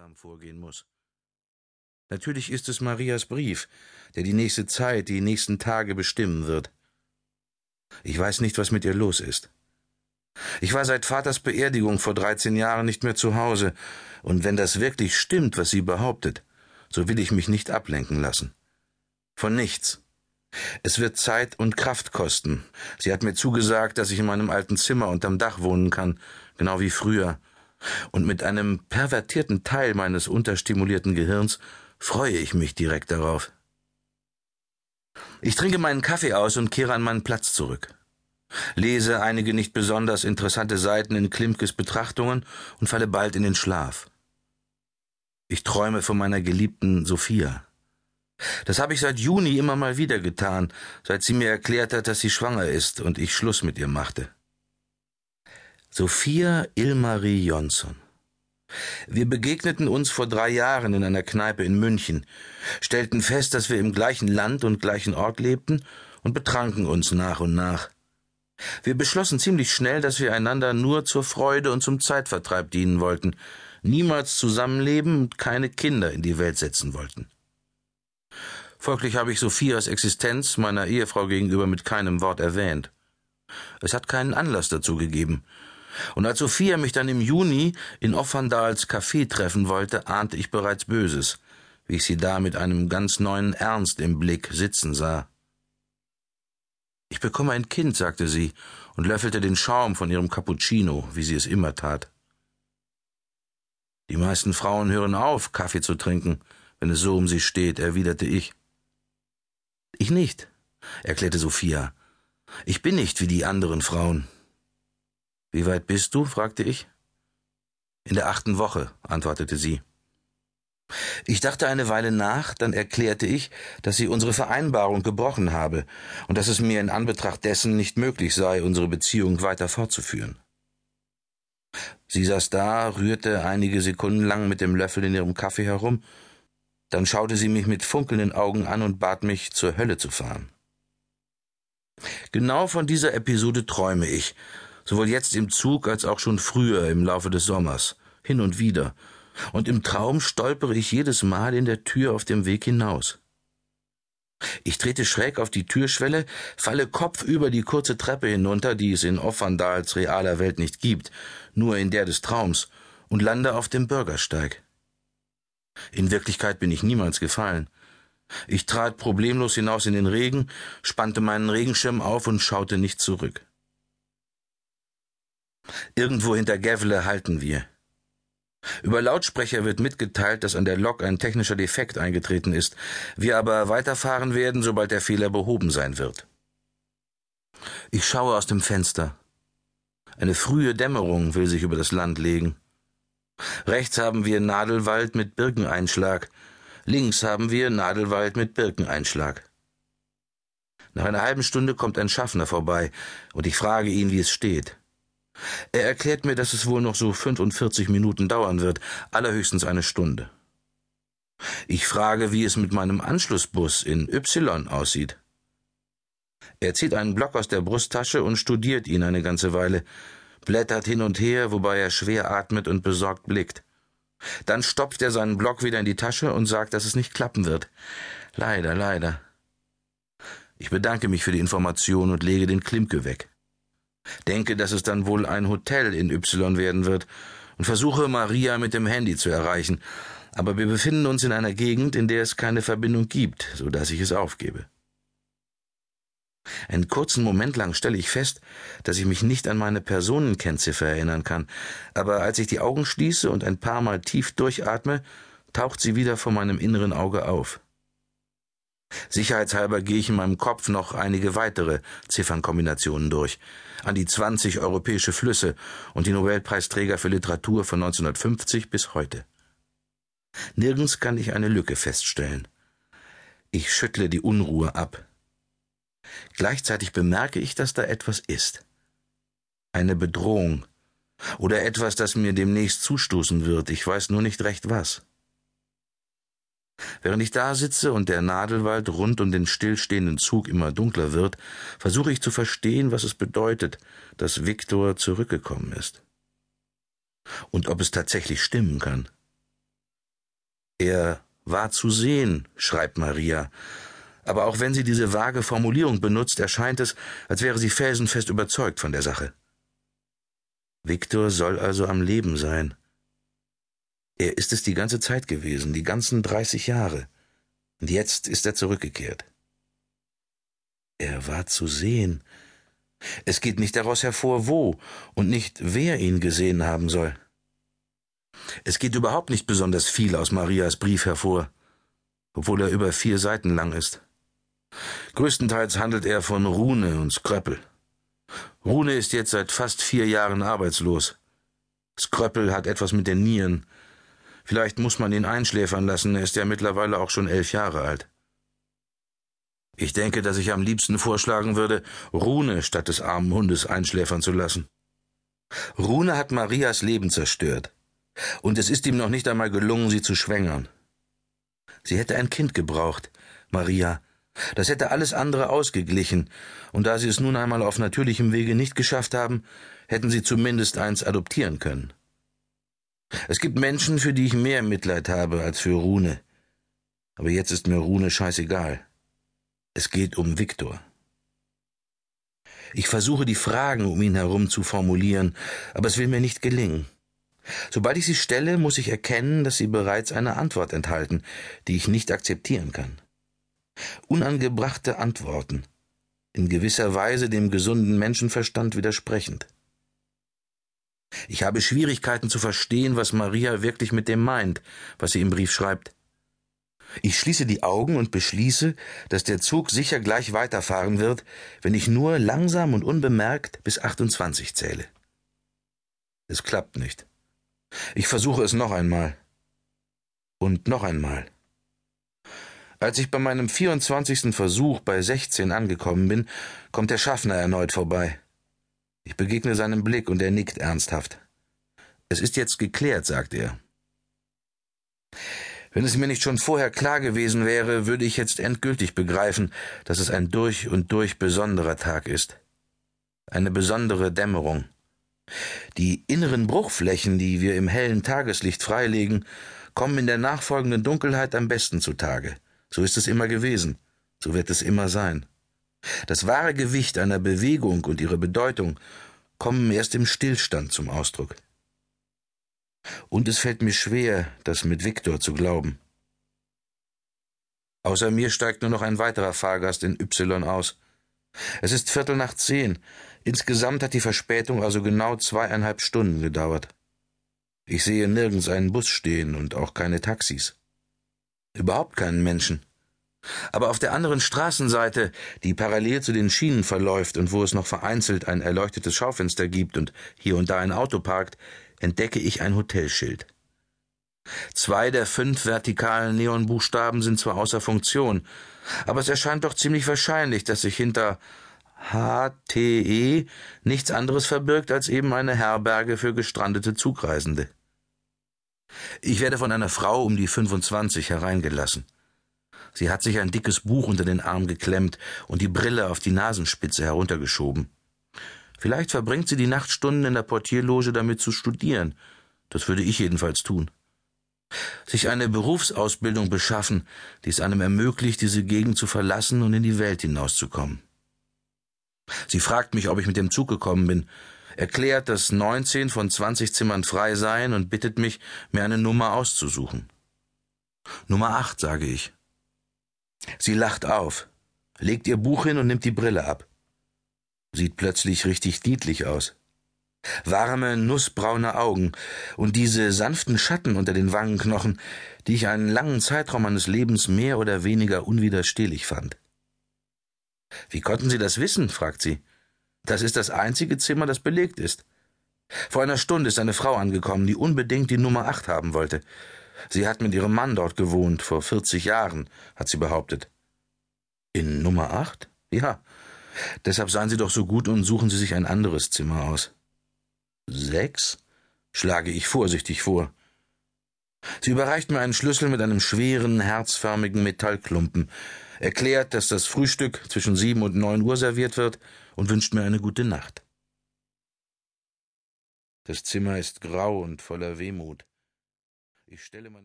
gehorsam vorgehen muss. Natürlich ist es Marias Brief, der die nächste Zeit, die nächsten Tage bestimmen wird. Ich weiß nicht, was mit ihr los ist. Ich war seit Vaters Beerdigung vor dreizehn Jahren nicht mehr zu Hause, und wenn das wirklich stimmt, was sie behauptet, so will ich mich nicht ablenken lassen. Von nichts. Es wird Zeit und Kraft kosten. Sie hat mir zugesagt, dass ich in meinem alten Zimmer unterm Dach wohnen kann, genau wie früher. Und mit einem pervertierten Teil meines unterstimulierten Gehirns freue ich mich direkt darauf. Ich trinke meinen Kaffee aus und kehre an meinen Platz zurück. Lese einige nicht besonders interessante Seiten in Klimkes Betrachtungen und falle bald in den Schlaf. Ich träume von meiner geliebten Sophia. Das habe ich seit Juni immer mal wieder getan, seit sie mir erklärt hat, dass sie schwanger ist und ich Schluss mit ihr machte. Sophia Ilmarie Jonsson. Wir begegneten uns vor drei Jahren in einer Kneipe in München, stellten fest, dass wir im gleichen Land und gleichen Ort lebten und betranken uns nach und nach. Wir beschlossen ziemlich schnell, dass wir einander nur zur Freude und zum Zeitvertreib dienen wollten, niemals zusammenleben und keine Kinder in die Welt setzen wollten. Folglich habe ich Sophias Existenz meiner Ehefrau gegenüber mit keinem Wort erwähnt. Es hat keinen Anlass dazu gegeben. Und als Sophia mich dann im Juni in Offandals Café treffen wollte, ahnte ich bereits Böses, wie ich sie da mit einem ganz neuen Ernst im Blick sitzen sah. Ich bekomme ein Kind, sagte sie und löffelte den Schaum von ihrem Cappuccino, wie sie es immer tat. Die meisten Frauen hören auf, Kaffee zu trinken, wenn es so um sie steht, erwiderte ich. Ich nicht, erklärte Sophia. Ich bin nicht wie die anderen Frauen. Wie weit bist du? fragte ich. In der achten Woche, antwortete sie. Ich dachte eine Weile nach, dann erklärte ich, dass sie unsere Vereinbarung gebrochen habe und dass es mir in Anbetracht dessen nicht möglich sei, unsere Beziehung weiter fortzuführen. Sie saß da, rührte einige Sekunden lang mit dem Löffel in ihrem Kaffee herum, dann schaute sie mich mit funkelnden Augen an und bat mich, zur Hölle zu fahren. Genau von dieser Episode träume ich, sowohl jetzt im Zug als auch schon früher im Laufe des Sommers, hin und wieder, und im Traum stolpere ich jedes Mal in der Tür auf dem Weg hinaus. Ich trete schräg auf die Türschwelle, falle kopfüber die kurze Treppe hinunter, die es in Offandals realer Welt nicht gibt, nur in der des Traums, und lande auf dem Bürgersteig. In Wirklichkeit bin ich niemals gefallen. Ich trat problemlos hinaus in den Regen, spannte meinen Regenschirm auf und schaute nicht zurück. Irgendwo hinter Gävle halten wir. Über Lautsprecher wird mitgeteilt, dass an der Lok ein technischer Defekt eingetreten ist, wir aber weiterfahren werden, sobald der Fehler behoben sein wird. Ich schaue aus dem Fenster. Eine frühe Dämmerung will sich über das Land legen. Rechts haben wir Nadelwald mit Birkeneinschlag, links haben wir Nadelwald mit Birkeneinschlag. Nach einer halben Stunde kommt ein Schaffner vorbei, und ich frage ihn, wie es steht. Er erklärt mir, dass es wohl noch so 45 Minuten dauern wird, allerhöchstens eine Stunde. Ich frage, wie es mit meinem Anschlussbus in Y aussieht. Er zieht einen Block aus der Brusttasche und studiert ihn eine ganze Weile, blättert hin und her, wobei er schwer atmet und besorgt blickt. Dann stopft er seinen Block wieder in die Tasche und sagt, dass es nicht klappen wird. Leider, leider. Ich bedanke mich für die Information und lege den Klimke weg. Denke, dass es dann wohl ein Hotel in Y werden wird und versuche Maria mit dem Handy zu erreichen, aber wir befinden uns in einer Gegend, in der es keine Verbindung gibt, so dass ich es aufgebe. Einen kurzen Moment lang stelle ich fest, dass ich mich nicht an meine Personenkennziffer erinnern kann, aber als ich die Augen schließe und ein paar Mal tief durchatme, taucht sie wieder vor meinem inneren Auge auf. Sicherheitshalber gehe ich in meinem Kopf noch einige weitere Ziffernkombinationen durch, an die 20 europäische Flüsse und die Nobelpreisträger für Literatur von 1950 bis heute. Nirgends kann ich eine Lücke feststellen. Ich schüttle die Unruhe ab. Gleichzeitig bemerke ich, dass da etwas ist. Eine Bedrohung oder etwas, das mir demnächst zustoßen wird, ich weiß nur nicht recht was. Während ich da sitze und der Nadelwald rund um den stillstehenden Zug immer dunkler wird, versuche ich zu verstehen, was es bedeutet, dass Viktor zurückgekommen ist. Und ob es tatsächlich stimmen kann. Er war zu sehen, schreibt Maria, aber auch wenn sie diese vage Formulierung benutzt, erscheint es, als wäre sie felsenfest überzeugt von der Sache. Viktor soll also am Leben sein. Er ist es die ganze Zeit gewesen, die ganzen dreißig Jahre. Und jetzt ist er zurückgekehrt. Er war zu sehen. Es geht nicht daraus hervor, wo und nicht wer ihn gesehen haben soll. Es geht überhaupt nicht besonders viel aus Marias Brief hervor, obwohl er über vier Seiten lang ist. Größtenteils handelt er von Rune und Skröppel. Rune ist jetzt seit fast vier Jahren arbeitslos. Skröppel hat etwas mit den Nieren. Vielleicht muss man ihn einschläfern lassen, er ist ja mittlerweile auch schon elf Jahre alt. Ich denke, dass ich am liebsten vorschlagen würde, Rune statt des armen Hundes einschläfern zu lassen. Rune hat Marias Leben zerstört. Und es ist ihm noch nicht einmal gelungen, sie zu schwängern. Sie hätte ein Kind gebraucht, Maria. Das hätte alles andere ausgeglichen, und da sie es nun einmal auf natürlichem Wege nicht geschafft haben, hätten sie zumindest eins adoptieren können. Es gibt Menschen, für die ich mehr Mitleid habe als für Rune. Aber jetzt ist mir Rune scheißegal. Es geht um Viktor. Ich versuche die Fragen um ihn herum zu formulieren, aber es will mir nicht gelingen. Sobald ich sie stelle, muss ich erkennen, dass sie bereits eine Antwort enthalten, die ich nicht akzeptieren kann. Unangebrachte Antworten, in gewisser Weise dem gesunden Menschenverstand widersprechend. Ich habe Schwierigkeiten zu verstehen, was Maria wirklich mit dem meint, was sie im Brief schreibt. Ich schließe die Augen und beschließe, dass der Zug sicher gleich weiterfahren wird, wenn ich nur langsam und unbemerkt bis 28 zähle. Es klappt nicht. Ich versuche es noch einmal. Und noch einmal. Als ich bei meinem 24. Versuch bei 16 angekommen bin, kommt der Schaffner erneut vorbei. Ich begegne seinem Blick und er nickt ernsthaft. Es ist jetzt geklärt, sagt er. Wenn es mir nicht schon vorher klar gewesen wäre, würde ich jetzt endgültig begreifen, dass es ein durch und durch besonderer Tag ist. Eine besondere Dämmerung. Die inneren Bruchflächen, die wir im hellen Tageslicht freilegen, kommen in der nachfolgenden Dunkelheit am besten zutage. So ist es immer gewesen, so wird es immer sein. Das wahre Gewicht einer Bewegung und ihre Bedeutung kommen erst im Stillstand zum Ausdruck. Und es fällt mir schwer, das mit Viktor zu glauben. Außer mir steigt nur noch ein weiterer Fahrgast in Y aus. Es ist Viertel nach zehn. Insgesamt hat die Verspätung also genau zweieinhalb Stunden gedauert. Ich sehe nirgends einen Bus stehen und auch keine Taxis. Überhaupt keinen Menschen. Aber auf der anderen Straßenseite, die parallel zu den Schienen verläuft und wo es noch vereinzelt ein erleuchtetes Schaufenster gibt und hier und da ein Auto parkt, entdecke ich ein Hotelschild. Zwei der fünf vertikalen Neonbuchstaben sind zwar außer Funktion, aber es erscheint doch ziemlich wahrscheinlich, dass sich hinter HTE nichts anderes verbirgt als eben eine Herberge für gestrandete Zugreisende. Ich werde von einer Frau um die 25 hereingelassen. Sie hat sich ein dickes Buch unter den Arm geklemmt und die Brille auf die Nasenspitze heruntergeschoben. Vielleicht verbringt sie die Nachtstunden in der Portierloge damit zu studieren. Das würde ich jedenfalls tun. Sich eine Berufsausbildung beschaffen, die es einem ermöglicht, diese Gegend zu verlassen und in die Welt hinauszukommen. Sie fragt mich, ob ich mit dem Zug gekommen bin, erklärt, dass 19 von 20 Zimmern frei seien und bittet mich, mir eine Nummer auszusuchen. Nummer 8, sage ich. Sie lacht auf, legt ihr Buch hin und nimmt die Brille ab. Sieht plötzlich richtig niedlich aus. Warme, nussbraune Augen und diese sanften Schatten unter den Wangenknochen, die ich einen langen Zeitraum meines Lebens mehr oder weniger unwiderstehlich fand. Wie konnten Sie das wissen? fragt sie. Das ist das einzige Zimmer, das belegt ist. Vor einer Stunde ist eine Frau angekommen, die unbedingt die Nummer acht haben wollte. Sie hat mit ihrem Mann dort gewohnt, vor vierzig Jahren, hat sie behauptet. In Nummer acht? Ja. Deshalb seien Sie doch so gut und suchen Sie sich ein anderes Zimmer aus. Sechs? schlage ich vorsichtig vor. Sie überreicht mir einen Schlüssel mit einem schweren, herzförmigen Metallklumpen, erklärt, dass das Frühstück zwischen sieben und neun Uhr serviert wird und wünscht mir eine gute Nacht. Das Zimmer ist grau und voller Wehmut. Ich stelle meine